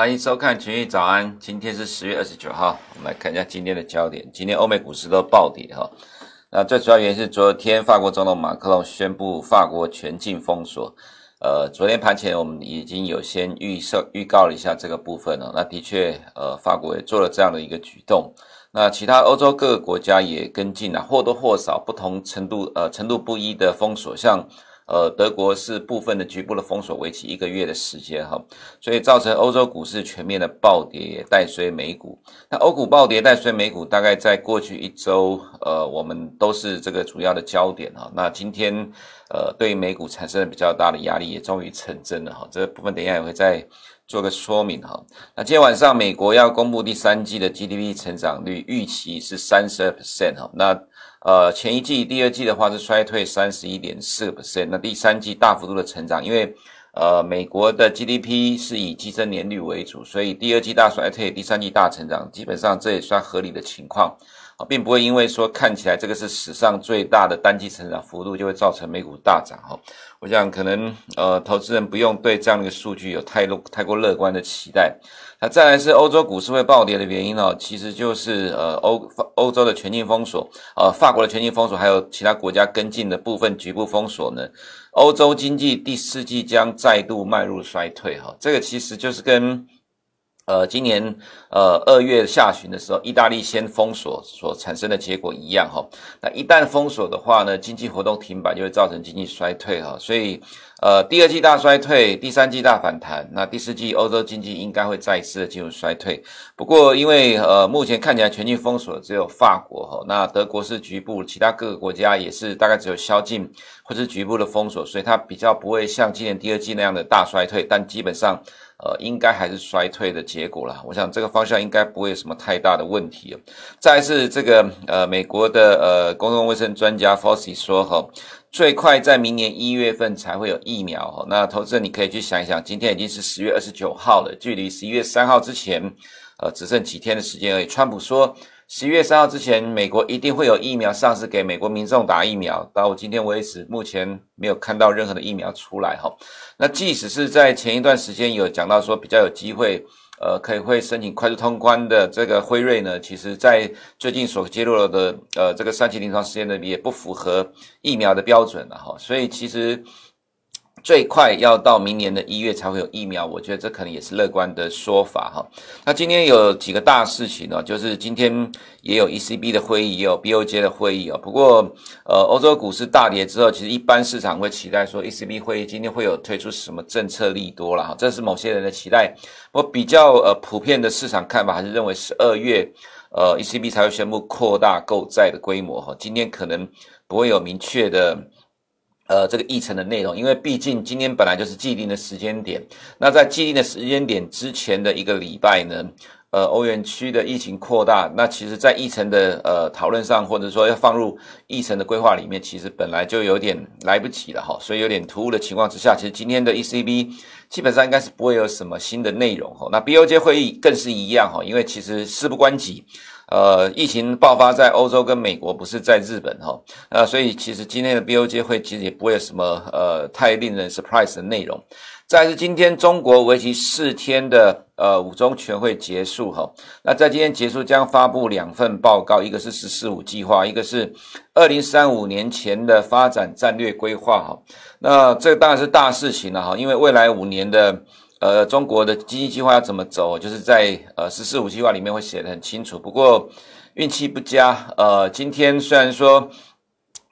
欢迎收看群益早安。今天是十月二十九号，我们来看一下今天的焦点。今天欧美股市都暴跌哈。那最主要原因是昨天法国总统马克龙宣布法国全境封锁。呃，昨天盘前我们已经有先预设预告了一下这个部分了。那的确，呃，法国也做了这样的一个举动。那其他欧洲各个国家也跟进了，或多或少不同程度呃程度不一的封锁，像。呃，德国是部分的局部的封锁，为期一个月的时间哈，所以造成欧洲股市全面的暴跌，也带衰美股。那欧股暴跌带衰美股，大概在过去一周，呃，我们都是这个主要的焦点哈。那今天，呃，对于美股产生了比较大的压力，也终于成真了哈。这部分等一下也会再做个说明哈。那今天晚上美国要公布第三季的 GDP 成长率，预期是三十二 percent 哈。那呃，前一季、第二季的话是衰退三十一点四 percent，那第三季大幅度的成长，因为呃，美国的 GDP 是以计增年率为主，所以第二季大衰退，第三季大成长，基本上这也算合理的情况。并不会因为说看起来这个是史上最大的单季成长幅度，就会造成美股大涨哈。我想可能呃，投资人不用对这样的一个数据有太乐太过乐观的期待。那再来是欧洲股市会暴跌的原因呢，其实就是呃欧欧洲的全境封锁，呃法国的全境封锁，还有其他国家跟进的部分局部封锁呢。欧洲经济第四季将再度迈入衰退哈，这个其实就是跟。呃，今年呃二月下旬的时候，意大利先封锁所产生的结果一样哈。那一旦封锁的话呢，经济活动停摆就会造成经济衰退哈。所以呃第二季大衰退，第三季大反弹，那第四季欧洲经济应该会再一次的进入衰退。不过因为呃目前看起来全境封锁只有法国哈，那德国是局部，其他各个国家也是大概只有宵禁或是局部的封锁，所以它比较不会像今年第二季那样的大衰退，但基本上。呃，应该还是衰退的结果啦。我想这个方向应该不会有什么太大的问题。再来是这个呃，美国的呃公共卫生专家 Fauci 说哈，最快在明年一月份才会有疫苗。那投资人你可以去想一想，今天已经是十月二十九号了，距离十一月三号之前，呃，只剩几天的时间而已。川普说。十一月三号之前，美国一定会有疫苗上市给美国民众打疫苗。到今天为止，目前没有看到任何的疫苗出来哈。那即使是在前一段时间有讲到说比较有机会，呃，可以会申请快速通关的这个辉瑞呢，其实在最近所揭露的呃这个三期临床实验呢，也不符合疫苗的标准了哈。所以其实。最快要到明年的一月才会有疫苗，我觉得这可能也是乐观的说法哈。那今天有几个大事情呢，就是今天也有 ECB 的会议，也有 BOJ 的会议哦。不过，呃，欧洲股市大跌之后，其实一般市场会期待说 ECB 会议今天会有推出什么政策利多了哈，这是某些人的期待。我比较呃普遍的市场看法还是认为十二月呃 ECB 才会宣布扩大购债的规模哈。今天可能不会有明确的。呃，这个议程的内容，因为毕竟今天本来就是既定的时间点，那在既定的时间点之前的一个礼拜呢，呃，欧元区的疫情扩大，那其实在议程的呃讨论上，或者说要放入议程的规划里面，其实本来就有点来不及了哈，所以有点突兀的情况之下，其实今天的 ECB 基本上应该是不会有什么新的内容哈，那 BOJ 会议更是一样哈，因为其实事不关己。呃，疫情爆发在欧洲跟美国，不是在日本哈，呃，所以其实今天的 BOJ 会其实也不会有什么呃太令人 surprise 的内容。再是今天中国为期四天的呃五中全会结束哈，那在今天结束将发布两份报告，一个是“十四五”计划，一个是二零三五年前的发展战略规划哈。那这当然是大事情了哈，因为未来五年的。呃，中国的经济计划要怎么走，就是在呃“十四五”计划里面会写得很清楚。不过运气不佳，呃，今天虽然说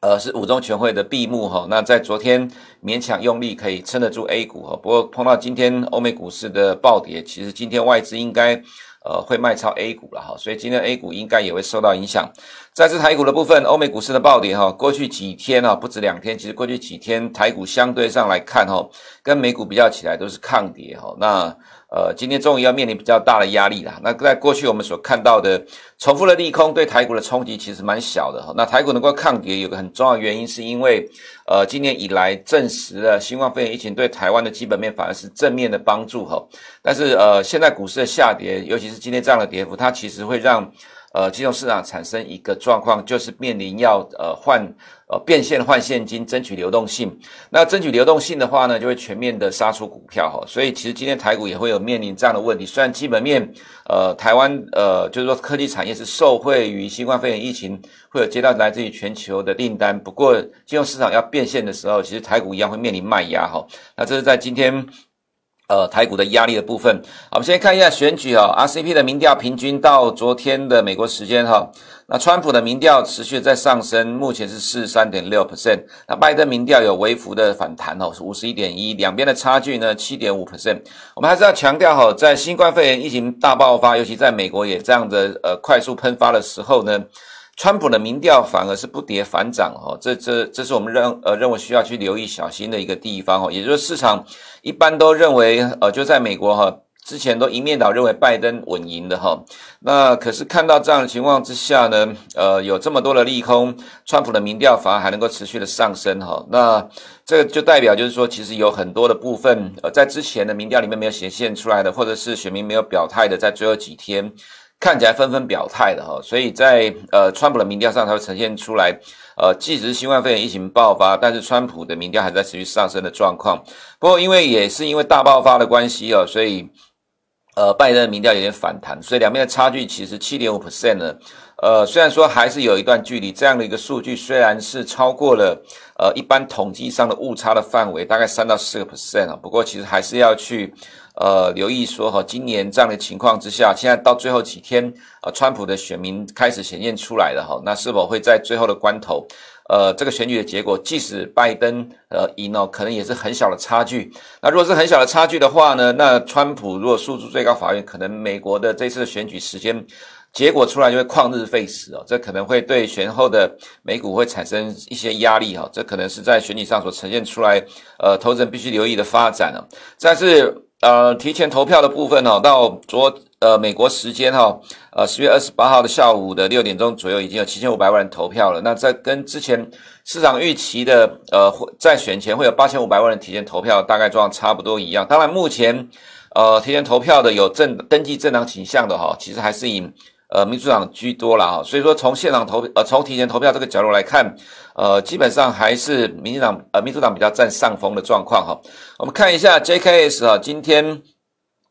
呃是五中全会的闭幕哈，那在昨天勉强用力可以撑得住 A 股哈，不过碰到今天欧美股市的暴跌，其实今天外资应该。呃，会卖超 A 股了哈，所以今天 A 股应该也会受到影响。再次台股的部分，欧美股市的暴跌哈，过去几天啊，不止两天，其实过去几天台股相对上来看哈，跟美股比较起来都是抗跌哈。那呃，今天终于要面临比较大的压力了。那在过去我们所看到的重复的利空对台股的冲击其实蛮小的哈。那台股能够抗跌，有个很重要原因是因为呃，今年以来证实了新冠肺炎疫情对台湾的基本面反而是正面的帮助哈。但是呃，现在股市的下跌，尤其是今天这样的跌幅，它其实会让呃金融市场产生一个状况，就是面临要呃换呃变现换现金，争取流动性。那争取流动性的话呢，就会全面的杀出股票哈。所以其实今天台股也会有面临这样的问题。虽然基本面呃台湾呃就是说科技产业是受惠于新冠肺炎疫情，会有接到来自于全球的订单。不过金融市场要变现的时候，其实台股一样会面临卖压哈。那这是在今天。呃，台股的压力的部分，我们先看一下选举哈，RCP 的民调平均到昨天的美国时间哈，那川普的民调持续在上升，目前是四十三点六 percent，那拜登民调有微幅的反弹哦，是五十一点一，两边的差距呢七点五 percent，我们还是要强调哈，在新冠肺炎疫情大爆发，尤其在美国也这样的呃快速喷发的时候呢。川普的民调反而是不跌反涨哈，这这这是我们认呃认为需要去留意小心的一个地方哈，也就是市场一般都认为呃就在美国哈，之前都一面倒认为拜登稳赢的哈，那可是看到这样的情况之下呢，呃有这么多的利空，川普的民调反而还能够持续的上升哈，那这个就代表就是说其实有很多的部分呃在之前的民调里面没有显现出来的，或者是选民没有表态的，在最后几天。看起来纷纷表态的哈，所以在呃川普的民调上，它会呈现出来，呃，即使新冠肺炎疫情爆发，但是川普的民调还在持续上升的状况。不过因为也是因为大爆发的关系哦，所以呃拜登的民调有点反弹，所以两边的差距其实七点五 percent 呢。呃，虽然说还是有一段距离，这样的一个数据虽然是超过了呃一般统计上的误差的范围，大概三到四个 percent 啊，不过其实还是要去。呃，留意说哈，今年这样的情况之下，现在到最后几天，呃，川普的选民开始显现出来了哈，那是否会在最后的关头，呃，这个选举的结果，即使拜登呃赢哦，可能也是很小的差距。那如果是很小的差距的话呢，那川普如果诉诸最高法院，可能美国的这次的选举时间结果出来就会旷日费时哦，这可能会对选后的美股会产生一些压力哈，这可能是在选举上所呈现出来，呃，投资人必须留意的发展啊，但是。呃，提前投票的部分哦，到昨呃美国时间哈，呃十月二十八号的下午的六点钟左右，已经有七千五百万人投票了。那在跟之前市场预期的呃在选前会有八千五百万人提前投票，大概状况差不多一样。当然，目前呃提前投票的有政登记政党倾向的哈，其实还是以呃民主党居多了哈。所以说，从现场投呃从提前投票这个角度来看。呃，基本上还是民进党呃民主党比较占上风的状况哈。我们看一下 JKS 啊，今天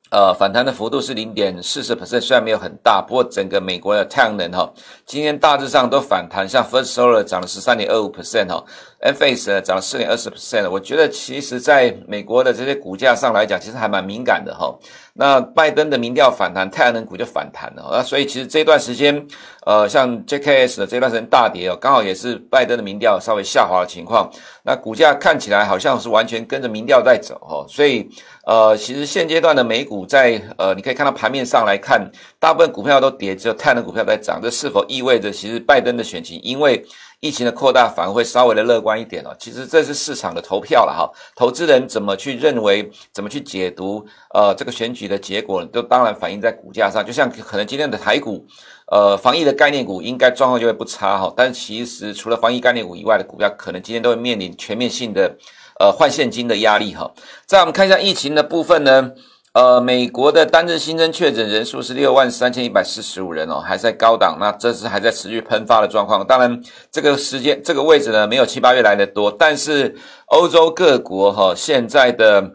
呃反弹的幅度是零点四十 percent，虽然没有很大，不过整个美国的太阳能哈，今天大致上都反弹，像 First Solar 涨了十三点二五 percent 哈。Enphase 涨了四点二十 percent，我觉得其实在美国的这些股价上来讲，其实还蛮敏感的哈。那拜登的民调反弹，太阳能股就反弹了。那所以其实这段时间，呃，像 JKS 的这段时间大跌哦，刚好也是拜登的民调稍微下滑的情况。那股价看起来好像是完全跟着民调在走哈。所以呃，其实现阶段的美股在呃，你可以看到盘面上来看，大部分股票都跌，只有太阳能股票在涨。这是否意味着其实拜登的选情因为疫情的扩大反而会稍微的乐观一点哦，其实这是市场的投票了哈，投资人怎么去认为，怎么去解读，呃，这个选举的结果都当然反映在股价上。就像可能今天的台股，呃，防疫的概念股应该状况就会不差哈，但其实除了防疫概念股以外的股票，可能今天都会面临全面性的，呃，换现金的压力哈。再我们看一下疫情的部分呢。呃，美国的单日新增确诊人数是六万三千一百四十五人哦，还在高档。那这是还在持续喷发的状况。当然，这个时间这个位置呢，没有七八月来的多。但是欧洲各国哈、哦，现在的。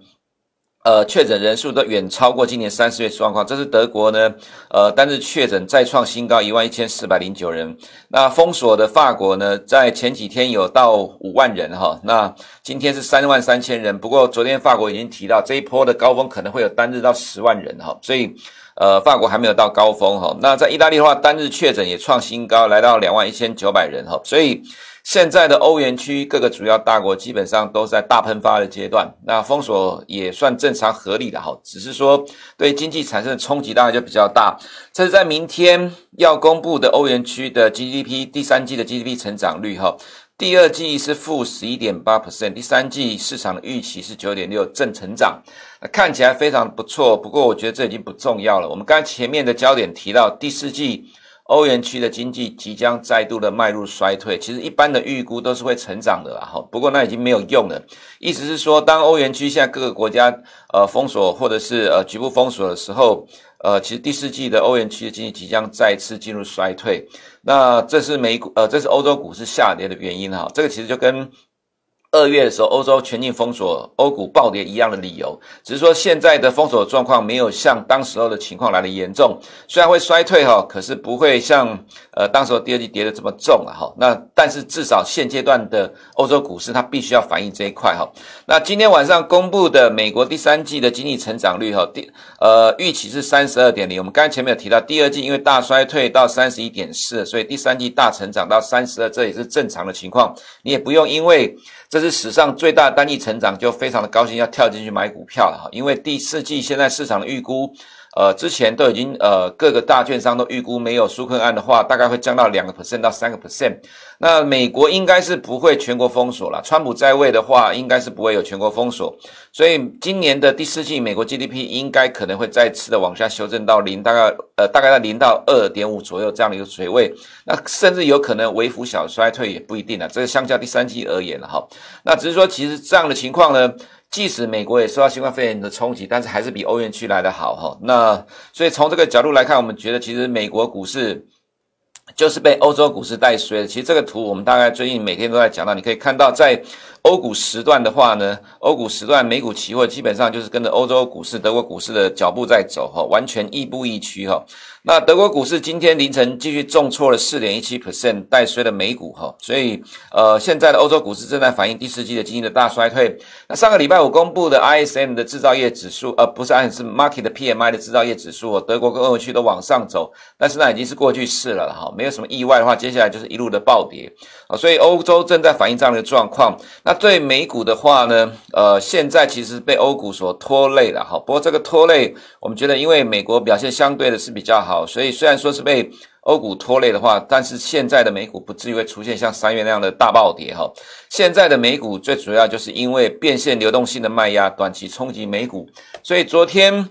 呃，确诊人数都远超过今年三四月状况。这是德国呢，呃，单日确诊再创新高，一万一千四百零九人。那封锁的法国呢，在前几天有到五万人哈，那今天是三万三千人。不过昨天法国已经提到，这一波的高峰可能会有单日到十万人哈，所以呃，法国还没有到高峰哈。那在意大利的话，单日确诊也创新高，来到两万一千九百人哈，所以。现在的欧元区各个主要大国基本上都在大喷发的阶段，那封锁也算正常合理的哈，只是说对经济产生的冲击当然就比较大。这是在明天要公布的欧元区的 GDP 第三季的 GDP 成长率哈，第二季是负十一点八 percent，第三季市场的预期是九点六正成长，看起来非常不错。不过我觉得这已经不重要了。我们刚才前面的焦点提到第四季。欧元区的经济即将再度的迈入衰退。其实一般的预估都是会成长的啦，哈。不过那已经没有用了。意思是说，当欧元区现在各个国家呃封锁或者是呃局部封锁的时候，呃，其实第四季的欧元区的经济即将再次进入衰退。那这是美股呃，这是欧洲股市下跌的原因哈。这个其实就跟。二月的时候，欧洲全境封锁，欧股暴跌一样的理由，只是说现在的封锁状况没有像当时候的情况来的严重，虽然会衰退哈，可是不会像呃当时候第二季跌的这么重了哈。那但是至少现阶段的欧洲股市它必须要反映这一块哈。那今天晚上公布的美国第三季的经济成长率哈，第呃预期是三十二点零。我们刚才前面有提到，第二季因为大衰退到三十一点四，所以第三季大成长到三十二，这也是正常的情况，你也不用因为。这是史上最大单一成长，就非常的高兴，要跳进去买股票了哈。因为第四季现在市场的预估，呃，之前都已经呃各个大券商都预估没有纾困案的话，大概会降到两个 percent 到三个 percent。那美国应该是不会全国封锁了，川普在位的话，应该是不会有全国封锁，所以今年的第四季美国 GDP 应该可能会再次的往下修正到零，大概呃大概在零到二点五左右这样的一个水位，那甚至有可能微幅小衰退也不一定了，这个相较第三季而言了哈，那只是说其实这样的情况呢，即使美国也受到新冠肺炎的冲击，但是还是比欧元区来的好哈，那所以从这个角度来看，我们觉得其实美国股市。就是被欧洲股市带衰的。其实这个图我们大概最近每天都在讲到，你可以看到在。欧股时段的话呢，欧股时段美股期货基本上就是跟着欧洲股市、德国股市的脚步在走哈，完全亦步亦趋哈。那德国股市今天凌晨继续重挫了四点一七 percent，带衰了美股哈。所以呃，现在的欧洲股市正在反映第四季的经济的大衰退。那上个礼拜五公布的 ISM 的制造业指数，呃，不是 ISM，是 Market 的 PMI 的制造业指数，德国跟欧元区都往上走，但是那已经是过去式了哈，没有什么意外的话，接下来就是一路的暴跌啊。所以欧洲正在反映这样的状况。那对美股的话呢，呃，现在其实被欧股所拖累了哈。不过这个拖累，我们觉得因为美国表现相对的是比较好，所以虽然说是被欧股拖累的话，但是现在的美股不至于会出现像三月那样的大暴跌哈。现在的美股最主要就是因为变现流动性的卖压，短期冲击美股，所以昨天。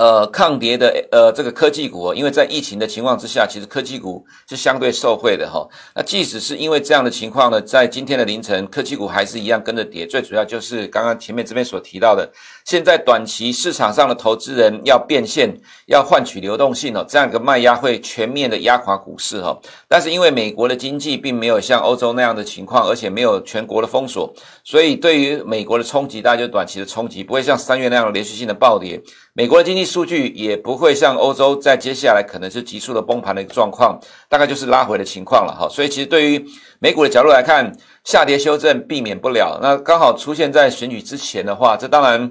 呃，抗跌的呃，这个科技股，因为在疫情的情况之下，其实科技股是相对受惠的哈。那即使是因为这样的情况呢，在今天的凌晨，科技股还是一样跟着跌。最主要就是刚刚前面这边所提到的，现在短期市场上的投资人要变现，要换取流动性哦，这样一个卖压会全面的压垮股市哈。但是因为美国的经济并没有像欧洲那样的情况，而且没有全国的封锁，所以对于美国的冲击，大家就短期的冲击，不会像三月那样连续性的暴跌。美国的经济数据也不会像欧洲在接下来可能是急速的崩盘的一个状况，大概就是拉回的情况了哈。所以其实对于美股的角度来看，下跌修正避免不了。那刚好出现在选举之前的话，这当然。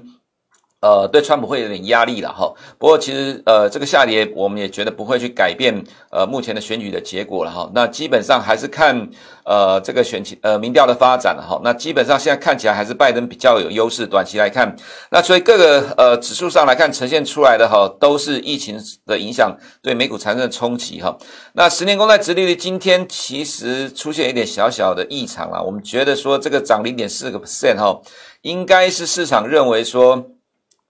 呃，对川普会有点压力了哈。不过其实呃，这个下跌我们也觉得不会去改变呃目前的选举的结果了哈。那基本上还是看呃这个选情呃民调的发展了哈。那基本上现在看起来还是拜登比较有优势，短期来看。那所以各个呃指数上来看呈现出来的哈，都是疫情的影响对美股产生的冲击哈。那十年公债殖利率今天其实出现一点小小的异常了，我们觉得说这个涨零点四个 percent 哈，应该是市场认为说。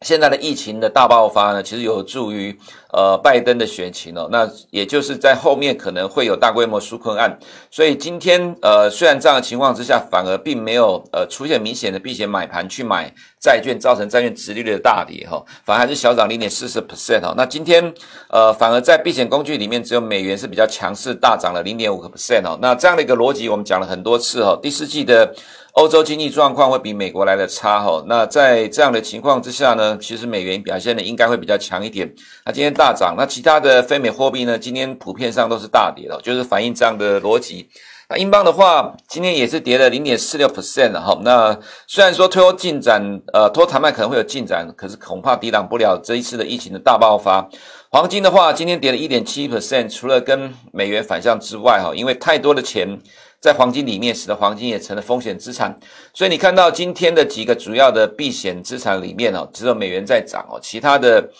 现在的疫情的大爆发呢，其实有助于呃拜登的选情哦。那也就是在后面可能会有大规模纾困案，所以今天呃虽然这样的情况之下，反而并没有呃出现明显的避险买盘去买债券，造成债券殖利率的大跌哈，反而还是小涨零点四四 percent 哈。那今天呃反而在避险工具里面，只有美元是比较强势，大涨了零点五个 percent 哦。那这样的一个逻辑，我们讲了很多次哈。第四季的。欧洲经济状况会比美国来的差哈，那在这样的情况之下呢，其实美元表现的应该会比较强一点。那今天大涨，那其他的非美货币呢，今天普遍上都是大跌的，就是反映这样的逻辑。那英镑的话，今天也是跌了零点四六 percent 哈。那虽然说脱欧进展，呃，脱谈判可能会有进展，可是恐怕抵挡不了这一次的疫情的大爆发。黄金的话，今天跌了一点七 percent，除了跟美元反向之外哈，因为太多的钱。在黄金里面，使得黄金也成了风险资产。所以你看到今天的几个主要的避险资产里面哦，只有美元在涨哦，其他的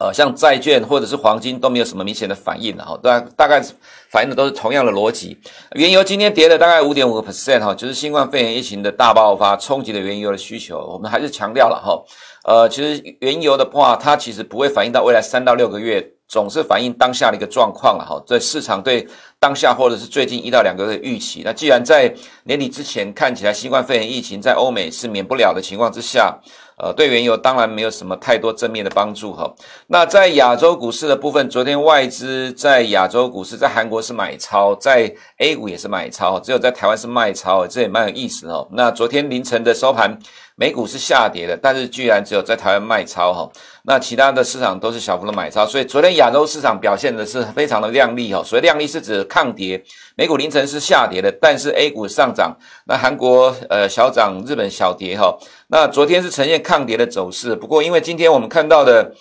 呃像债券或者是黄金都没有什么明显的反应了哈。大大概反映的都是同样的逻辑。原油今天跌了大概五点五个 percent 哈，就是新冠肺炎疫情的大爆发冲击了原油的需求。我们还是强调了哈，呃，其实原油的话，它其实不会反映到未来三到六个月。总是反映当下的一个状况了哈，在市场对当下或者是最近一到两个月的预期。那既然在年底之前看起来新冠肺炎疫情在欧美是免不了的情况之下，呃，对原油当然没有什么太多正面的帮助哈。那在亚洲股市的部分，昨天外资在亚洲股市，在韩国是买超，在 A 股也是买超，只有在台湾是卖超，这也蛮有意思哈。那昨天凌晨的收盘。美股是下跌的，但是居然只有在台湾卖超哈，那其他的市场都是小幅的买超，所以昨天亚洲市场表现的是非常的亮丽哈。所以亮丽是指抗跌，美股凌晨是下跌的，但是 A 股上涨，那韩国呃小涨，日本小跌哈。那昨天是呈现抗跌的走势，不过因为今天我们看到的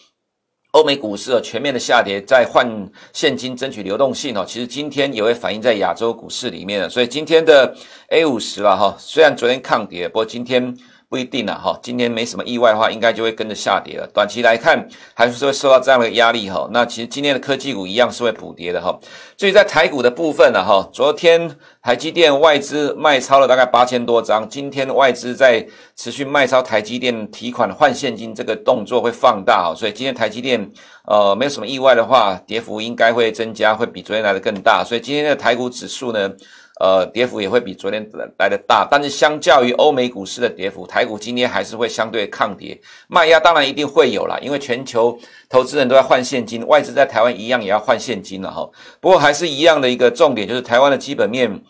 欧美股市全面的下跌，在换现金争取流动性哦，其实今天也会反映在亚洲股市里面的，所以今天的 A 五十了哈，虽然昨天抗跌，不过今天。不一定了哈，今天没什么意外的话，应该就会跟着下跌了。短期来看，还是会受到这样的压力哈。那其实今天的科技股一样是会补跌的哈。至于在台股的部分呢哈，昨天台积电外资卖超了大概八千多张，今天外资在持续卖超台积电提款换现金这个动作会放大，所以今天台积电呃没有什么意外的话，跌幅应该会增加，会比昨天来的更大。所以今天的台股指数呢，呃，跌幅也会比昨天来的大，但是相较于欧美股市的跌幅，台股今天还是会相对抗跌，卖压当然一定会有啦，因为全球投资人都要换现金，外资在台湾一样也要换现金了哈。不过还是一样的一个重点，就是台湾的基本面。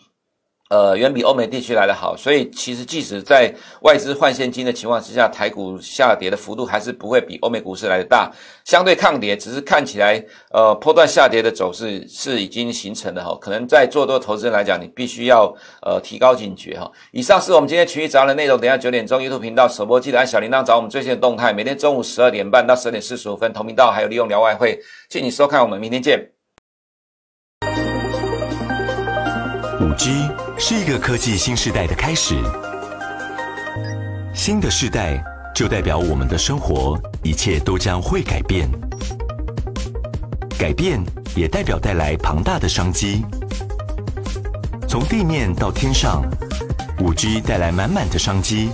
呃，远比欧美地区来得好，所以其实即使在外资换现金的情况之下，台股下跌的幅度还是不会比欧美股市来的大，相对抗跌，只是看起来呃波段下跌的走势是已经形成的哈，可能在做多投资人来讲，你必须要呃提高警觉哈。以上是我们今天群益早的内容，等下九点钟 YouTube 频道首播记得按小铃铛找我们最新的动态，每天中午十二点半到十点四十五分同频道还有利用聊外汇，谢谢你收看，我们明天见。五 G 是一个科技新时代的开始，新的世代就代表我们的生活一切都将会改变，改变也代表带来庞大的商机。从地面到天上，五 G 带来满满的商机，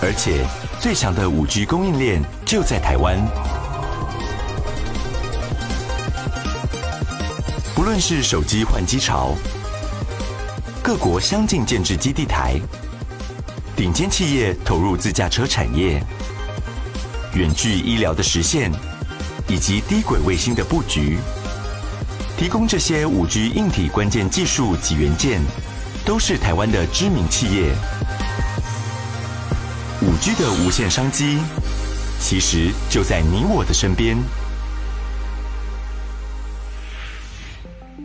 而且最强的五 G 供应链就在台湾。论是手机换机潮，各国相继建置基地台，顶尖企业投入自驾车产业，远距医疗的实现，以及低轨卫星的布局，提供这些五 G 硬体关键技术及元件，都是台湾的知名企业。五 G 的无限商机，其实就在你我的身边。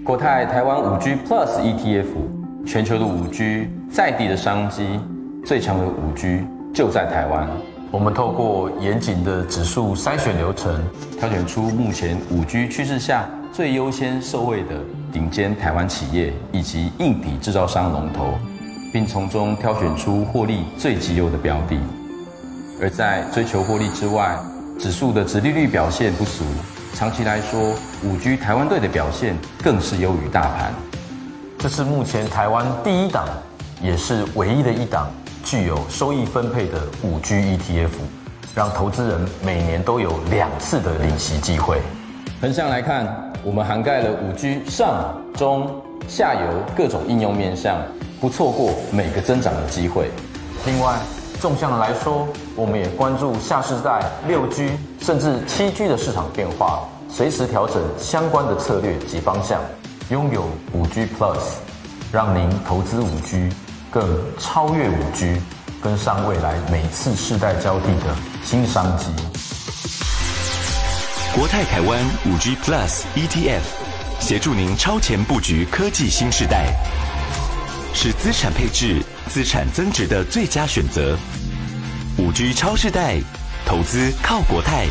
国泰台湾五 G Plus ETF，全球的五 G 在地的商机，最强的五 G 就在台湾。我们透过严谨的指数筛选流程，挑选出目前五 G 趋势下最优先受惠的顶尖台湾企业以及硬体制造商龙头，并从中挑选出获利最绩优的标的。而在追求获利之外，指数的殖利率表现不俗。长期来说，五 G 台湾队的表现更是优于大盘。这是目前台湾第一档，也是唯一的一档具有收益分配的五 G ETF，让投资人每年都有两次的领息机会。横向来看，我们涵盖了五 G 上、中、下游各种应用面向，不错过每个增长的机会。另外，纵向的来说，我们也关注下世代六 G 甚至七 G 的市场变化，随时调整相关的策略及方向，拥有五 G Plus，让您投资五 G 更超越五 G，跟上未来每次世代交替的新商机。国泰台湾五 G Plus ETF，协助您超前布局科技新时代，是资产配置。资产增值的最佳选择，五 G 超世代，投资靠国泰。